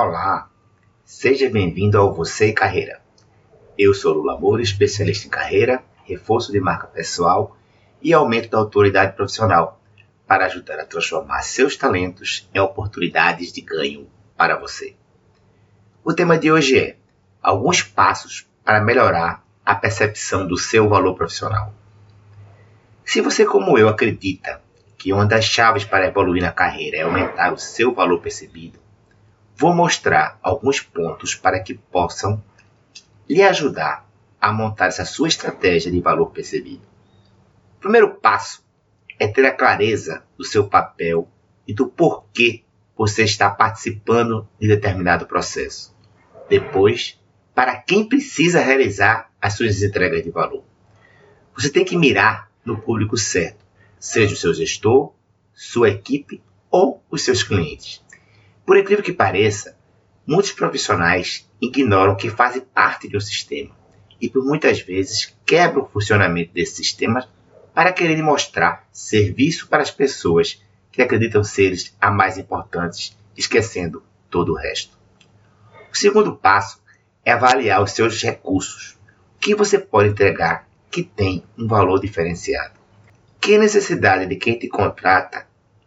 Olá, seja bem-vindo ao Você e Carreira. Eu sou Lula Moura, especialista em carreira, reforço de marca pessoal e aumento da autoridade profissional para ajudar a transformar seus talentos em oportunidades de ganho para você. O tema de hoje é alguns passos para melhorar a percepção do seu valor profissional. Se você, como eu, acredita que uma das chaves para evoluir na carreira é aumentar o seu valor percebido, vou mostrar alguns pontos para que possam lhe ajudar a montar essa sua estratégia de valor percebido. O primeiro passo é ter a clareza do seu papel e do porquê você está participando de determinado processo. Depois, para quem precisa realizar as suas entregas de valor. Você tem que mirar no público certo, seja o seu gestor, sua equipe ou os seus clientes. Por incrível que pareça, muitos profissionais ignoram que fazem parte de um sistema e por muitas vezes quebram o funcionamento desse sistema para querer mostrar serviço para as pessoas que acreditam seres a mais importantes, esquecendo todo o resto. O segundo passo é avaliar os seus recursos. O que você pode entregar que tem um valor diferenciado? Que necessidade de quem te contrata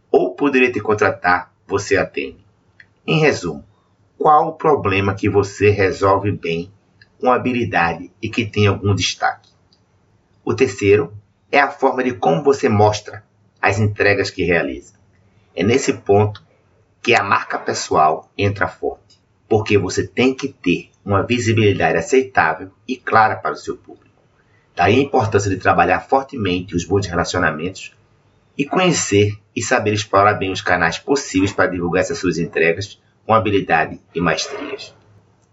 ou poderia te contratar você atende? Em resumo, qual o problema que você resolve bem com habilidade e que tem algum destaque? O terceiro é a forma de como você mostra as entregas que realiza. É nesse ponto que a marca pessoal entra forte, porque você tem que ter uma visibilidade aceitável e clara para o seu público. Daí a importância de trabalhar fortemente os bons relacionamentos e conhecer e saber explorar bem os canais possíveis para divulgar essas suas entregas com habilidade e maestrias.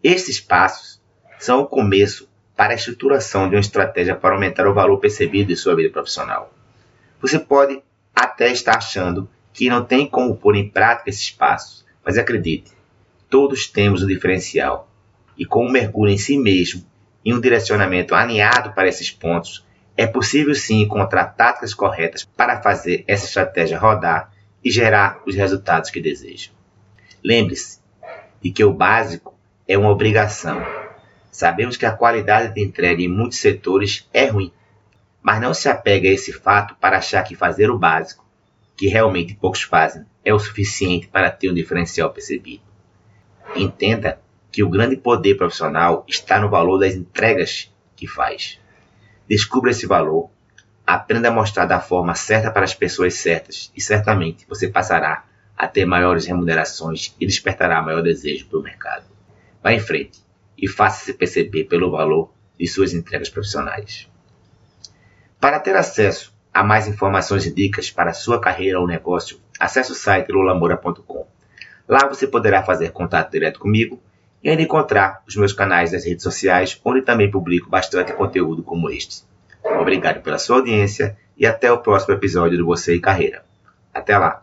Esses passos são o começo para a estruturação de uma estratégia para aumentar o valor percebido de sua vida profissional. Você pode até estar achando que não tem como pôr em prática esses passos, mas acredite, todos temos um diferencial e com um mergulho em si mesmo e um direcionamento alinhado para esses pontos, é possível sim encontrar táticas corretas para fazer essa estratégia rodar e gerar os resultados que desejam. Lembre-se de que o básico é uma obrigação. Sabemos que a qualidade de entrega em muitos setores é ruim, mas não se apegue a esse fato para achar que fazer o básico, que realmente poucos fazem, é o suficiente para ter um diferencial percebido. Entenda que o grande poder profissional está no valor das entregas que faz. Descubra esse valor, aprenda a mostrar da forma certa para as pessoas certas e certamente você passará a ter maiores remunerações e despertará maior desejo pelo mercado. Vá em frente e faça-se perceber pelo valor de suas entregas profissionais. Para ter acesso a mais informações e dicas para sua carreira ou negócio, acesse o site lulamora.com. Lá você poderá fazer contato direto comigo e ainda encontrar os meus canais nas redes sociais, onde também publico bastante conteúdo como este. Obrigado pela sua audiência e até o próximo episódio do Você e Carreira. Até lá!